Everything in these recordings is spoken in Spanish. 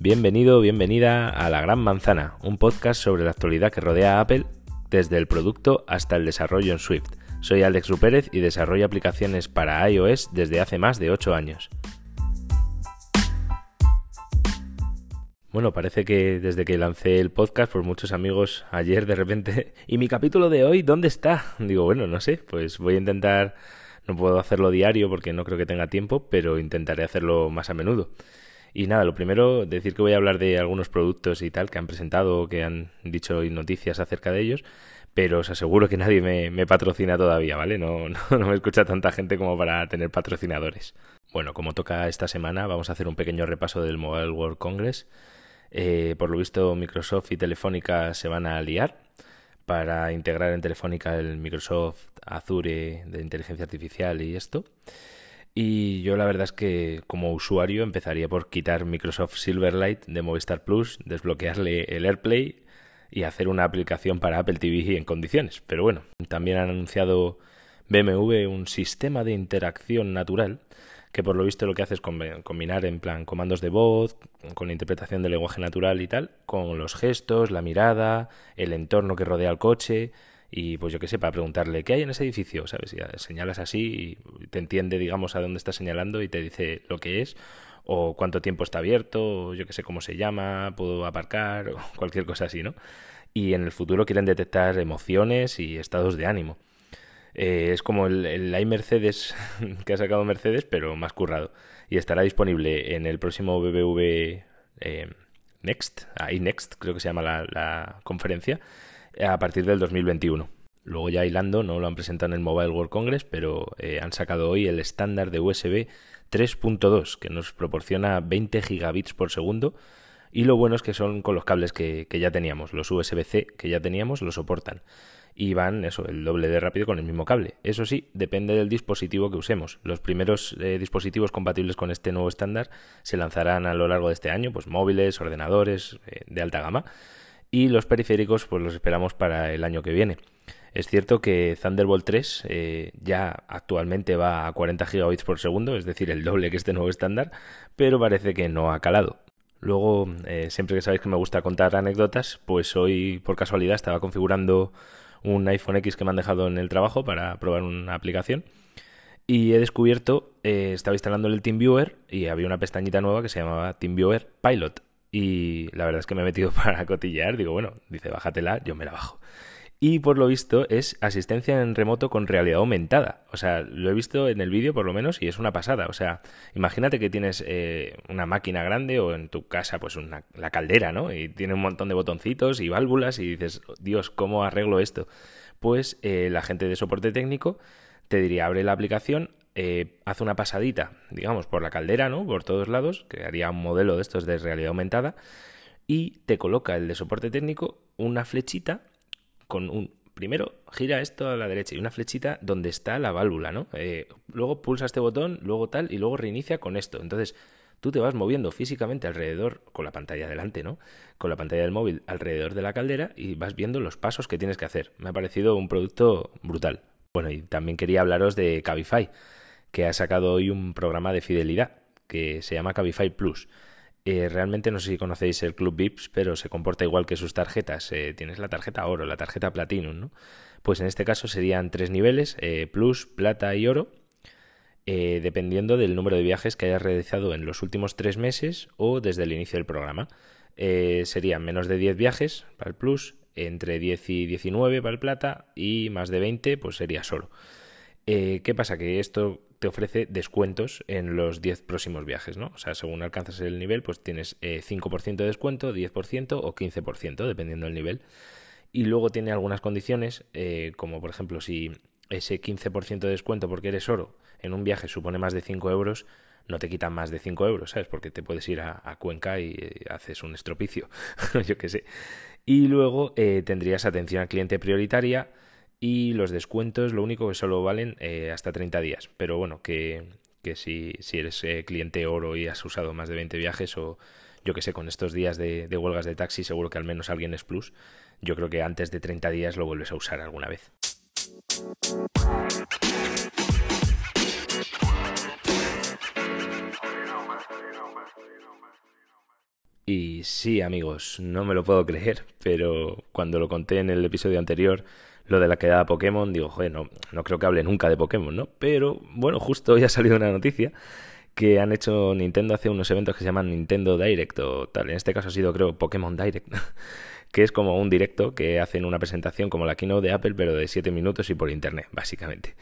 Bienvenido, bienvenida a La Gran Manzana, un podcast sobre la actualidad que rodea a Apple desde el producto hasta el desarrollo en Swift. Soy Alex Rupérez y desarrollo aplicaciones para iOS desde hace más de 8 años. Bueno, parece que desde que lancé el podcast, por muchos amigos ayer de repente, ¿y mi capítulo de hoy dónde está? Digo, bueno, no sé, pues voy a intentar, no puedo hacerlo diario porque no creo que tenga tiempo, pero intentaré hacerlo más a menudo. Y nada, lo primero, decir que voy a hablar de algunos productos y tal que han presentado o que han dicho noticias acerca de ellos, pero os aseguro que nadie me, patrocina todavía, ¿vale? No, no, me escucha tanta gente como para tener patrocinadores. Bueno, como toca esta semana, vamos a hacer un pequeño repaso del Mobile World Congress. Eh, por lo visto, Microsoft y Telefónica se van a liar para integrar en Telefónica el Microsoft Azure de inteligencia artificial y esto. Y yo la verdad es que como usuario empezaría por quitar Microsoft Silverlight de Movistar Plus, desbloquearle el AirPlay y hacer una aplicación para Apple TV en condiciones. Pero bueno, también han anunciado BMW un sistema de interacción natural que por lo visto lo que hace es combinar en plan comandos de voz, con interpretación del lenguaje natural y tal, con los gestos, la mirada, el entorno que rodea al coche y pues yo qué sé, para preguntarle qué hay en ese edificio, ¿sabes? Y señalas así y te entiende, digamos, a dónde está señalando y te dice lo que es o cuánto tiempo está abierto, o yo qué sé cómo se llama, puedo aparcar o cualquier cosa así, ¿no? Y en el futuro quieren detectar emociones y estados de ánimo. Eh, es como el, el iMercedes que ha sacado Mercedes, pero más currado. Y estará disponible en el próximo BBV eh, Next, ahí Next creo que se llama la conferencia, a partir del 2021. Luego ya hilando, no lo han presentado en el Mobile World Congress, pero eh, han sacado hoy el estándar de USB 3.2 que nos proporciona 20 gigabits por segundo y lo bueno es que son con los cables que, ya teníamos, los USB-C que ya teníamos lo soportan y van eso, el doble de rápido con el mismo cable. Eso sí, depende del dispositivo que usemos. Los primeros eh, dispositivos compatibles con este nuevo estándar se lanzarán a lo largo de este año, pues móviles, ordenadores eh, de alta gama y los periféricos pues los esperamos para el año que viene. Es cierto que Thunderbolt 3 eh, ya actualmente va a 40 gigabits por segundo, es decir, el doble que este nuevo estándar, pero parece que no ha calado. Luego, eh, siempre que sabéis que me gusta contar anécdotas, pues hoy por casualidad estaba configurando un iPhone X que me han dejado en el trabajo para probar una aplicación y he descubierto, eh, estaba instalando el TeamViewer y había una pestañita nueva que se llamaba TeamViewer Pilot y la verdad es que me he metido para cotillear. Digo, bueno, dice, bájatela, yo me la bajo. Y por lo visto es asistencia en remoto con realidad aumentada. O sea, lo he visto en el vídeo por lo menos y es una pasada. O sea, imagínate que tienes eh, una máquina grande o en tu casa pues una, la caldera, ¿no? Y tiene un montón de botoncitos y válvulas y dices, Dios, ¿cómo arreglo esto? Pues eh, la gente de soporte técnico te diría, abre la aplicación, eh, hace una pasadita, digamos, por la caldera, ¿no? Por todos lados, que haría un modelo de estos de realidad aumentada, y te coloca el de soporte técnico una flechita con un... Primero gira esto a la derecha y una flechita donde está la válvula, ¿no? Eh, luego pulsa este botón, luego tal, y luego reinicia con esto. Entonces, tú te vas moviendo físicamente alrededor, con la pantalla delante, ¿no? Con la pantalla del móvil alrededor de la caldera y vas viendo los pasos que tienes que hacer. Me ha parecido un producto brutal. Bueno, y también quería hablaros de Cabify, que ha sacado hoy un programa de fidelidad que se llama Cabify Plus. Eh, realmente no sé si conocéis el Club VIPS, pero se comporta igual que sus tarjetas. Eh, tienes la tarjeta oro, la tarjeta Platinum, ¿no? Pues en este caso serían tres niveles, eh, Plus, Plata y Oro, dependiendo del número de viajes que hayas realizado en los últimos tres meses o desde el inicio del programa. serían menos de 10 viajes para el Plus, entre 10 y 19 para el Plata y más de 20 pues sería solo. ¿Qué pasa? Que esto te ofrece descuentos en los 10 próximos viajes, ¿no? O sea, según alcanzas el nivel, pues tienes 5% eh, de descuento, 10% o 15%, dependiendo del nivel. Y luego tiene algunas condiciones, eh, como por ejemplo, si ese 15% de descuento porque eres oro en un viaje supone más de 5 euros, no te quitan más de 5 euros, ¿sabes? Porque te puedes ir a, Cuenca y eh, haces un estropicio, yo qué sé. Y luego tendrías atención al cliente prioritaria, y los descuentos lo único que solo valen eh, hasta 30 días. Pero bueno, que, que si, si eres eh, cliente oro y has usado más de 20 viajes o yo que sé, con estos días de, de, huelgas de taxi seguro que al menos alguien es plus. Yo creo que antes de 30 días lo vuelves a usar alguna vez. Y sí, amigos, no me lo puedo creer, pero cuando lo conté en el episodio anterior, lo de la quedada Pokémon, digo, joder, no, no creo que hable nunca de Pokémon, ¿no? Pero bueno, justo hoy ha salido una noticia que han hecho Nintendo hace unos eventos que se llaman Nintendo Direct o tal. En este caso ha sido, creo, Pokémon Direct, que es como un directo que hacen una presentación como la keynote de Apple, pero de 7 minutos y por internet, básicamente.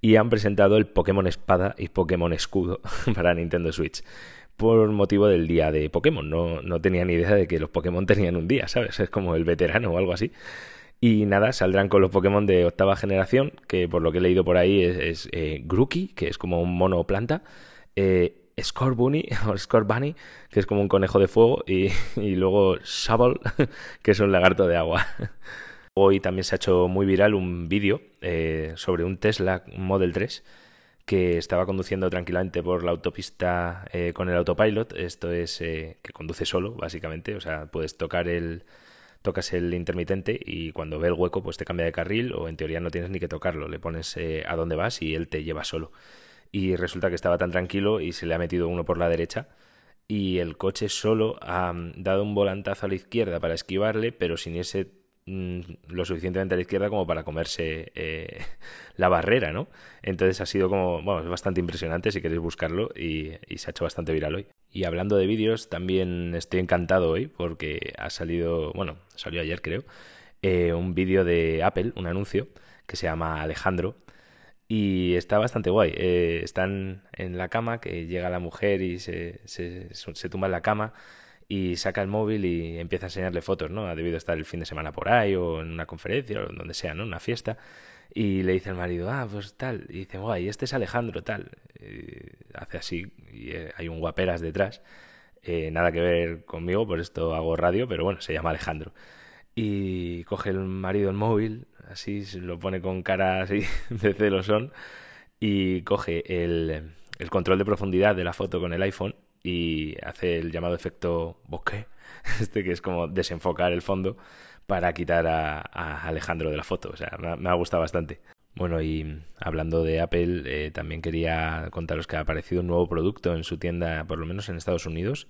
Y han presentado el Pokémon Espada y Pokémon Escudo para Nintendo Switch por motivo del día de Pokémon. No, no tenía ni idea de que los Pokémon tenían un día, ¿sabes? Es como el veterano o algo así. Y nada, saldrán con los Pokémon de octava generación, que por lo que he leído por ahí es, eh, Grookey, que es como un mono planta, eh, Scorbunny, o Scorbunny, que es como un conejo de fuego, y, luego Shovel, que es un lagarto de agua. Hoy también se ha hecho muy viral un vídeo eh, sobre un Tesla Model 3 que estaba conduciendo tranquilamente por la autopista eh, con el autopilot. Esto es eh, que conduce solo, básicamente. O sea, puedes tocar el. Tocas el intermitente y cuando ve el hueco, pues te cambia de carril, o en teoría no tienes ni que tocarlo. Le pones eh, a dónde vas y él te lleva solo. Y resulta que estaba tan tranquilo y se le ha metido uno por la derecha. Y el coche solo ha mm, dado un volantazo a la izquierda para esquivarle, pero sin ese Mm, lo suficientemente a la izquierda como para comerse eh, la barrera, ¿no? Entonces ha sido como, bueno, es bastante impresionante si queréis buscarlo y, se ha hecho bastante viral hoy. Y hablando de vídeos, también estoy encantado hoy porque ha salido, bueno, salió ayer creo, eh, un vídeo de Apple, un anuncio que se llama Alejandro y está bastante guay. Eh, están en la cama, que llega la mujer y se, se, se tumba en la cama y saca el móvil y empieza a enseñarle fotos, ¿no? Ha debido estar el fin de semana por ahí o en una conferencia o donde sea, ¿no? Una fiesta. Y le dice al marido, ah, pues tal. Y dice, guay, este es Alejandro, tal. hace así y eh, hay un guaperas detrás. Eh, nada que ver conmigo, por esto hago radio, pero bueno, se llama Alejandro. Y coge el marido el móvil, así, se lo pone con cara así de celosón y coge el, el control de profundidad de la foto con el iPhone y hace el llamado efecto bokeh, este que es como desenfocar el fondo para quitar a, Alejandro de la foto. O sea, me ha, gustado bastante. Bueno, y hablando de Apple, eh, también quería contaros que ha aparecido un nuevo producto en su tienda, por lo menos en Estados Unidos,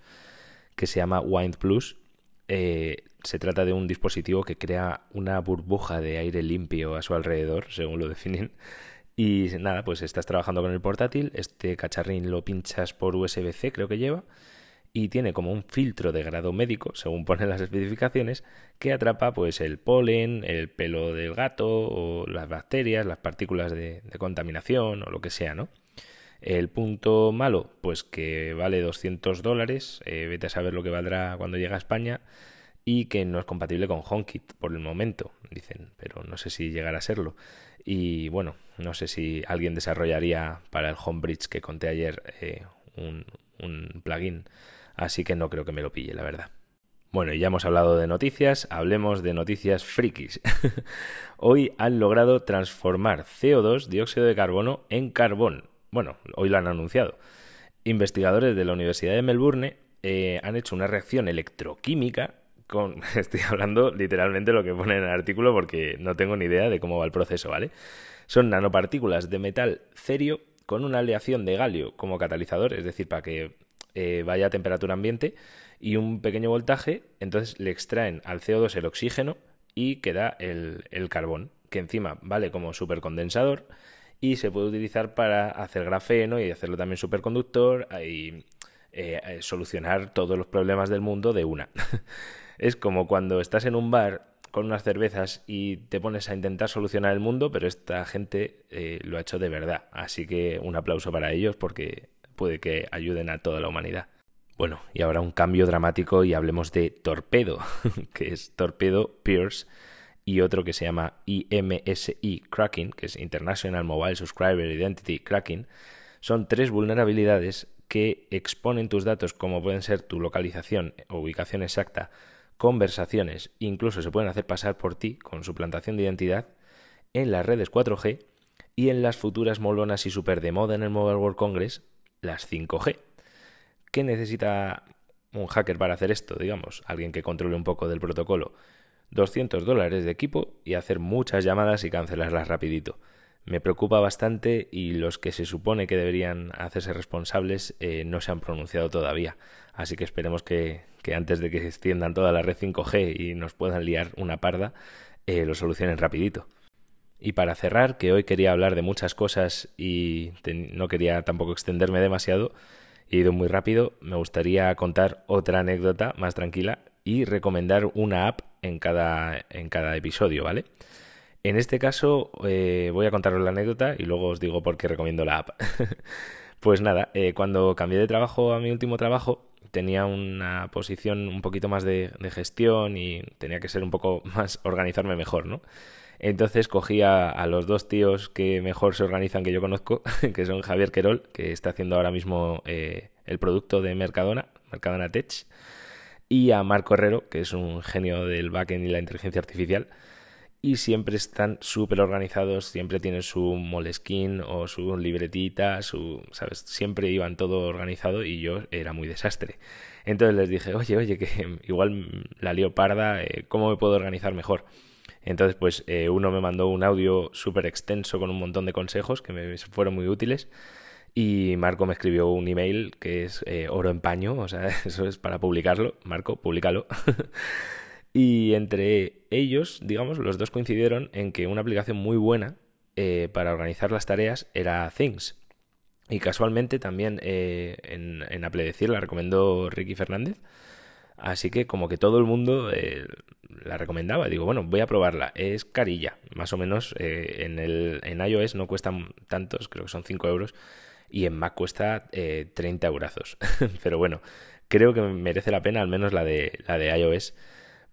que se llama Wind Plus. Eh, se trata de un dispositivo que crea una burbuja de aire limpio a su alrededor, según lo definen, y nada, pues estás trabajando con el portátil, este cacharrín lo pinchas por USB-C, creo que lleva, y tiene como un filtro de grado médico, según ponen las especificaciones, que atrapa pues el polen, el pelo del gato, o las bacterias, las partículas de, contaminación, o lo que sea, ¿no? El punto malo, pues que vale 200 dólares, eh, vete a saber lo que valdrá cuando llegue a España, y que no es compatible con HomeKit por el momento, dicen, pero no sé si llegará a serlo. Y bueno, no sé si alguien desarrollaría para el Homebridge que conté ayer eh, un, un plugin, así que no creo que me lo pille, la verdad. Bueno, ya hemos hablado de noticias, hablemos de noticias frikis. hoy han logrado transformar CO2, dióxido de carbono, en carbón. Bueno, hoy lo han anunciado. Investigadores de la Universidad de Melbourne eh, han hecho una reacción electroquímica con, estoy hablando literalmente lo que pone en el artículo porque no tengo ni idea de cómo va el proceso, ¿vale? Son nanopartículas de metal cerio con una aleación de galio como catalizador, es decir, para que eh, vaya a temperatura ambiente y un pequeño voltaje, entonces le extraen al CO2 el oxígeno y queda el, el carbón, que encima vale como supercondensador y se puede utilizar para hacer grafeno y hacerlo también superconductor y eh, eh, solucionar todos los problemas del mundo de una. es como cuando estás en un bar con unas cervezas y te pones a intentar solucionar el mundo, pero esta gente eh, lo ha hecho de verdad. Así que un aplauso para ellos porque puede que ayuden a toda la humanidad. Bueno, y ahora un cambio dramático y hablemos de Torpedo, que es Torpedo Pierce, y otro que se llama IMSI Cracking, que es International Mobile Subscriber Identity Cracking. Son tres vulnerabilidades que exponen tus datos como pueden ser tu localización o ubicación exacta, conversaciones, incluso se pueden hacer pasar por ti con suplantación de identidad en las redes 4G y en las futuras molonas y super de moda en el Mobile World Congress, las 5G. ¿Qué necesita un hacker para hacer esto? Digamos, alguien que controle un poco del protocolo. 200 dólares de equipo y hacer muchas llamadas y cancelarlas rapidito me preocupa bastante y los que se supone que deberían hacerse responsables eh, no se han pronunciado todavía. Así que esperemos que, que antes de que se extiendan toda la red 5G y nos puedan liar una parda, eh, lo solucionen rapidito. Y para cerrar, que hoy quería hablar de muchas cosas y no quería tampoco extenderme demasiado, he ido muy rápido, me gustaría contar otra anécdota más tranquila y recomendar una app en cada, en cada episodio, ¿vale? En este caso eh, voy a contaros la anécdota y luego os digo por qué recomiendo la app. pues nada, eh, cuando cambié de trabajo a mi último trabajo, tenía una posición un poquito más de, gestión y tenía que ser un poco más organizarme mejor, ¿no? Entonces cogí a, los dos tíos que mejor se organizan que yo conozco, que son Javier Querol, que está haciendo ahora mismo eh, el producto de Mercadona, Mercadona Tech, y a Marco Herrero, que es un genio del backend y la inteligencia artificial. Y siempre están súper organizados, siempre tienen su moleskin o su libretita, su, ¿sabes? Siempre iban todo organizado y yo era muy desastre. Entonces les dije, oye, oye, que igual la lío parda, eh, ¿cómo me puedo organizar mejor? Entonces, pues eh, uno me mandó un audio súper extenso con un montón de consejos que me fueron muy útiles. Y Marco me escribió un email que es eh, oro en paño, o sea, eso es para publicarlo. Marco, públicalo. y entre ellos, digamos, los dos coincidieron en que una aplicación muy buena eh, para organizar las tareas era Things. Y casualmente también en, en Apple Decir la recomendó Ricky Fernández. Así que como que todo el mundo eh, la recomendaba. Digo, bueno, voy a probarla. Es carilla, más o menos. Eh, en, el, en iOS no cuestan tantos, creo que son 5 euros. Y en Mac cuesta eh, 30 eurazos. Pero bueno, creo que merece la pena al menos la de, la de iOS.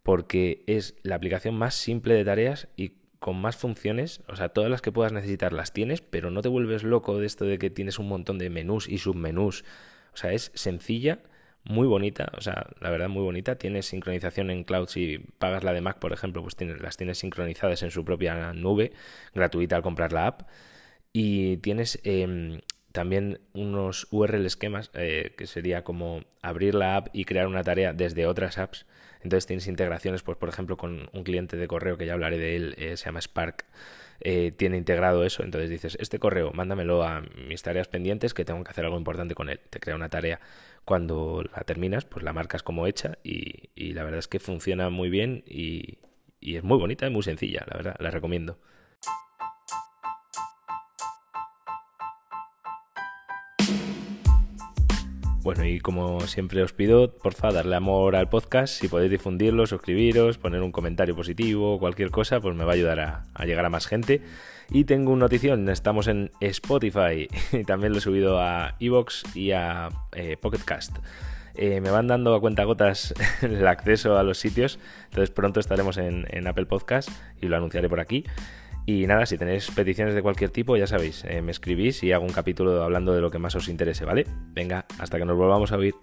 Porque es la aplicación más simple de tareas y con más funciones, o sea, todas las que puedas necesitar las tienes, pero no te vuelves loco de esto de que tienes un montón de menús y submenús. O sea, es sencilla muy bonita, o sea, la verdad muy bonita. Tienes sincronización en cloud si pagas la de Mac, por ejemplo, pues tienes, las tienes sincronizadas en su propia nube, gratuita al comprar la app. Y tienes em, también unos URL esquemas, eh, que sería como abrir la app y crear una tarea desde otras apps. Entonces tienes integraciones, pues por ejemplo, con un cliente de correo que ya hablaré de él, eh, se llama Spark. Eh, tiene integrado eso, entonces dices, este correo, mándamelo a mis tareas pendientes que tengo que hacer algo importante con él. Te crea una tarea cuando la terminas, pues la marcas como hecha y, la verdad es que funciona muy bien y, y es muy bonita y muy sencilla, la verdad, la recomiendo. Bueno, y como siempre os pido, porfa, darle amor al podcast. Si podéis difundirlo, suscribiros, poner un comentario positivo, cualquier cosa, pues me va a ayudar a, llegar a más gente. Y tengo una notición, estamos en Spotify y también lo he subido a Evox y a eh, Pocketcast. Eh, me van dando a cuenta gotas el acceso a los sitios, entonces pronto estaremos en, en Apple Podcast y lo anunciaré por aquí. Y nada, si tenéis peticiones de cualquier tipo, ya sabéis, eh, me escribís y hago un capítulo hablando de lo que más os interese, ¿vale? Venga, hasta que nos volvamos a oír.